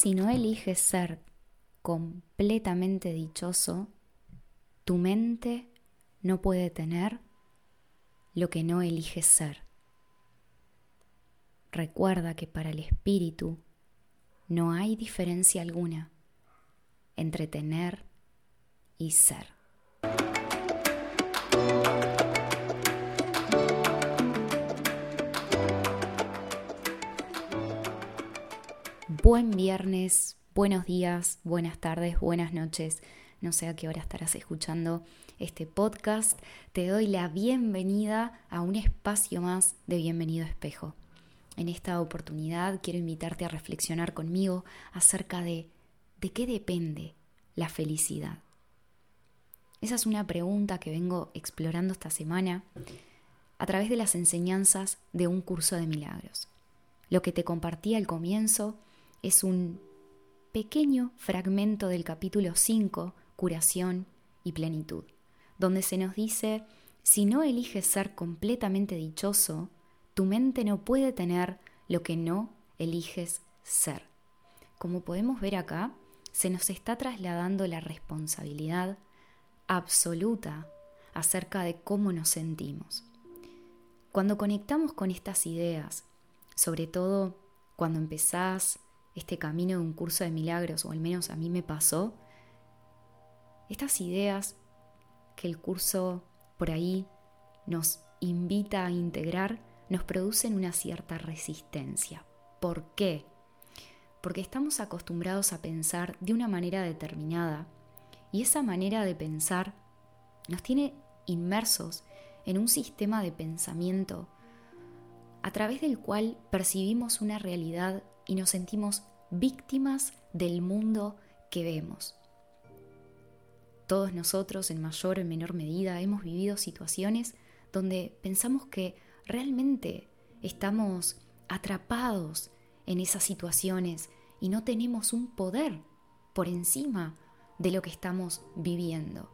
Si no eliges ser completamente dichoso, tu mente no puede tener lo que no eliges ser. Recuerda que para el espíritu no hay diferencia alguna entre tener y ser. Buen viernes, buenos días, buenas tardes, buenas noches. No sé a qué hora estarás escuchando este podcast. Te doy la bienvenida a un espacio más de Bienvenido Espejo. En esta oportunidad quiero invitarte a reflexionar conmigo acerca de de qué depende la felicidad. Esa es una pregunta que vengo explorando esta semana a través de las enseñanzas de un curso de milagros. Lo que te compartí al comienzo es un pequeño fragmento del capítulo 5, curación y plenitud, donde se nos dice, si no eliges ser completamente dichoso, tu mente no puede tener lo que no eliges ser. Como podemos ver acá, se nos está trasladando la responsabilidad absoluta acerca de cómo nos sentimos. Cuando conectamos con estas ideas, sobre todo cuando empezás este camino de un curso de milagros, o al menos a mí me pasó, estas ideas que el curso por ahí nos invita a integrar nos producen una cierta resistencia. ¿Por qué? Porque estamos acostumbrados a pensar de una manera determinada y esa manera de pensar nos tiene inmersos en un sistema de pensamiento a través del cual percibimos una realidad y nos sentimos víctimas del mundo que vemos. Todos nosotros, en mayor o en menor medida, hemos vivido situaciones donde pensamos que realmente estamos atrapados en esas situaciones y no tenemos un poder por encima de lo que estamos viviendo.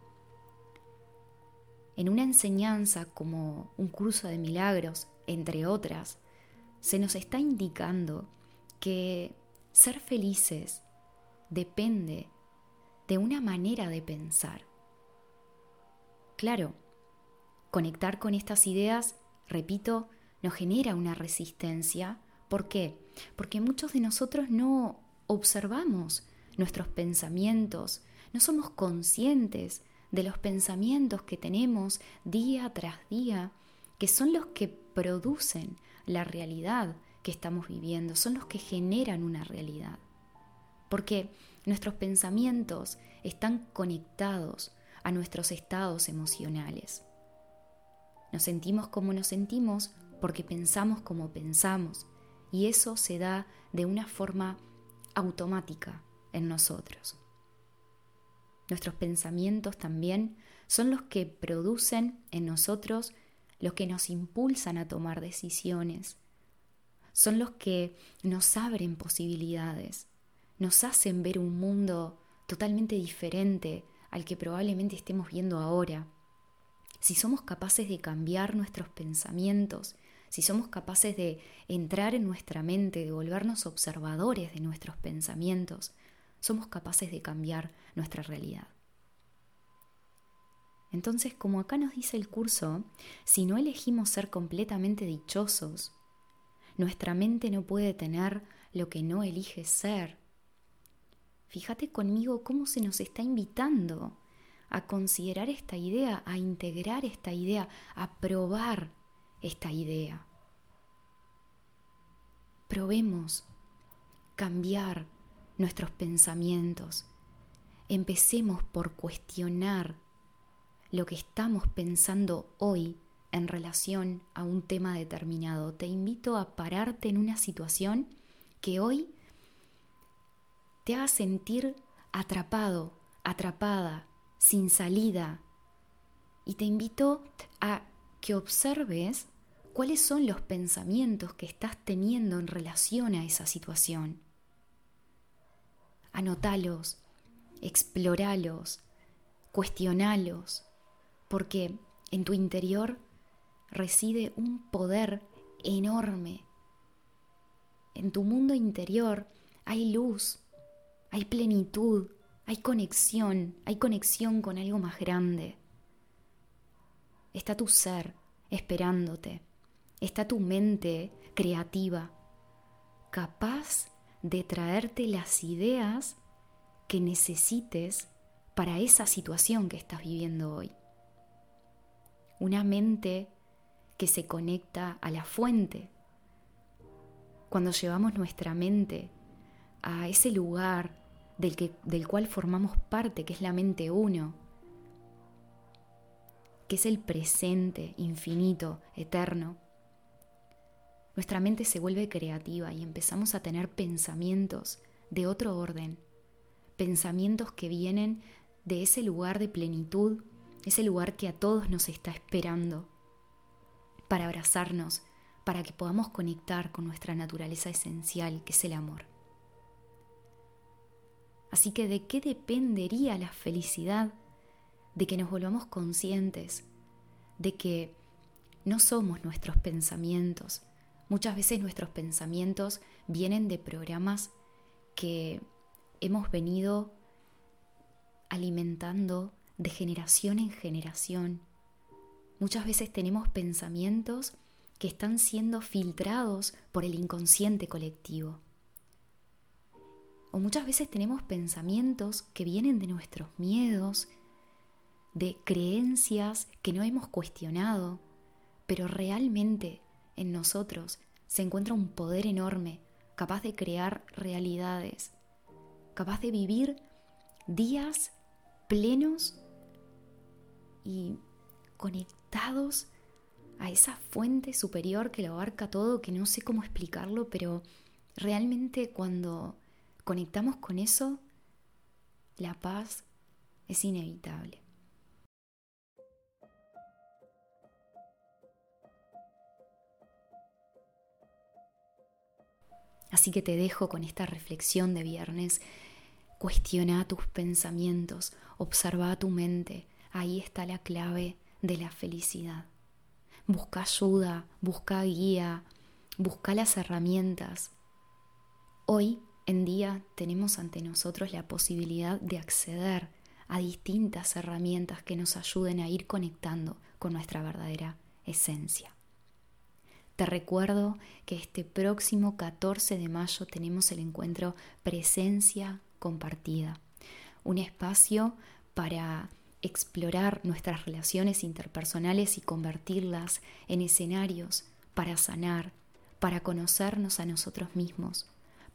En una enseñanza como un curso de milagros, entre otras, se nos está indicando que ser felices depende de una manera de pensar. Claro, conectar con estas ideas, repito, nos genera una resistencia. ¿Por qué? Porque muchos de nosotros no observamos nuestros pensamientos, no somos conscientes de los pensamientos que tenemos día tras día, que son los que producen la realidad que estamos viviendo, son los que generan una realidad. Porque nuestros pensamientos están conectados a nuestros estados emocionales. Nos sentimos como nos sentimos porque pensamos como pensamos y eso se da de una forma automática en nosotros. Nuestros pensamientos también son los que producen en nosotros los que nos impulsan a tomar decisiones, son los que nos abren posibilidades, nos hacen ver un mundo totalmente diferente al que probablemente estemos viendo ahora. Si somos capaces de cambiar nuestros pensamientos, si somos capaces de entrar en nuestra mente, de volvernos observadores de nuestros pensamientos, somos capaces de cambiar nuestra realidad. Entonces, como acá nos dice el curso, si no elegimos ser completamente dichosos, nuestra mente no puede tener lo que no elige ser. Fíjate conmigo cómo se nos está invitando a considerar esta idea, a integrar esta idea, a probar esta idea. Probemos cambiar nuestros pensamientos. Empecemos por cuestionar lo que estamos pensando hoy en relación a un tema determinado. Te invito a pararte en una situación que hoy te haga sentir atrapado, atrapada, sin salida. Y te invito a que observes cuáles son los pensamientos que estás teniendo en relación a esa situación. Anotalos, exploralos, cuestionalos, porque en tu interior reside un poder enorme. En tu mundo interior hay luz, hay plenitud, hay conexión, hay conexión con algo más grande. Está tu ser esperándote, está tu mente creativa, capaz de traerte las ideas que necesites para esa situación que estás viviendo hoy. Una mente que se conecta a la fuente. Cuando llevamos nuestra mente a ese lugar del, que, del cual formamos parte, que es la mente uno, que es el presente, infinito, eterno, nuestra mente se vuelve creativa y empezamos a tener pensamientos de otro orden, pensamientos que vienen de ese lugar de plenitud, ese lugar que a todos nos está esperando para abrazarnos, para que podamos conectar con nuestra naturaleza esencial, que es el amor. Así que ¿de qué dependería la felicidad? De que nos volvamos conscientes, de que no somos nuestros pensamientos. Muchas veces nuestros pensamientos vienen de programas que hemos venido alimentando de generación en generación. Muchas veces tenemos pensamientos que están siendo filtrados por el inconsciente colectivo. O muchas veces tenemos pensamientos que vienen de nuestros miedos, de creencias que no hemos cuestionado, pero realmente en nosotros se encuentra un poder enorme, capaz de crear realidades, capaz de vivir días plenos y conectados a esa fuente superior que lo abarca todo, que no sé cómo explicarlo, pero realmente cuando conectamos con eso, la paz es inevitable. Así que te dejo con esta reflexión de viernes. Cuestiona tus pensamientos, observa tu mente. Ahí está la clave de la felicidad. Busca ayuda, busca guía, busca las herramientas. Hoy en día tenemos ante nosotros la posibilidad de acceder a distintas herramientas que nos ayuden a ir conectando con nuestra verdadera esencia. Te recuerdo que este próximo 14 de mayo tenemos el encuentro Presencia Compartida, un espacio para explorar nuestras relaciones interpersonales y convertirlas en escenarios para sanar, para conocernos a nosotros mismos,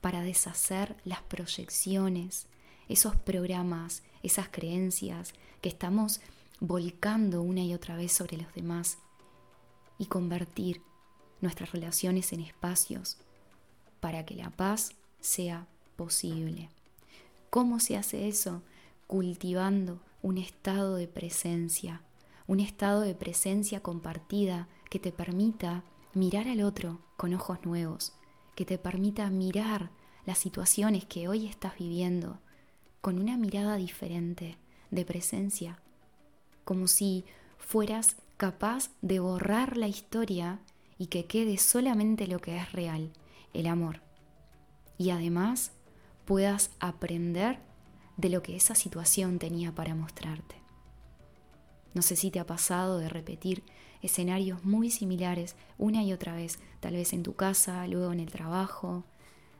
para deshacer las proyecciones, esos programas, esas creencias que estamos volcando una y otra vez sobre los demás y convertir nuestras relaciones en espacios para que la paz sea posible. ¿Cómo se hace eso? Cultivando un estado de presencia, un estado de presencia compartida que te permita mirar al otro con ojos nuevos, que te permita mirar las situaciones que hoy estás viviendo con una mirada diferente de presencia, como si fueras capaz de borrar la historia y que quede solamente lo que es real, el amor. Y además puedas aprender de lo que esa situación tenía para mostrarte. No sé si te ha pasado de repetir escenarios muy similares una y otra vez, tal vez en tu casa, luego en el trabajo,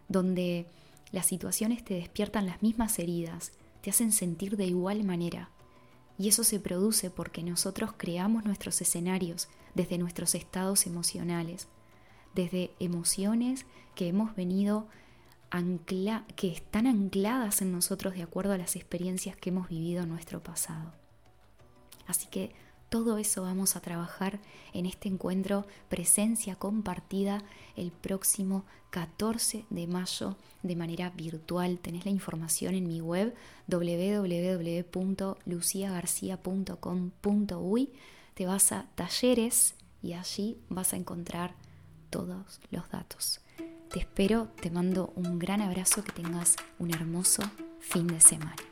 donde las situaciones te despiertan las mismas heridas, te hacen sentir de igual manera. Y eso se produce porque nosotros creamos nuestros escenarios desde nuestros estados emocionales, desde emociones que hemos venido ancla que están ancladas en nosotros de acuerdo a las experiencias que hemos vivido en nuestro pasado. Así que todo eso vamos a trabajar en este encuentro presencia compartida el próximo 14 de mayo de manera virtual. Tenés la información en mi web www.luciagarcia.com.uy te vas a talleres y allí vas a encontrar todos los datos. Te espero, te mando un gran abrazo, que tengas un hermoso fin de semana.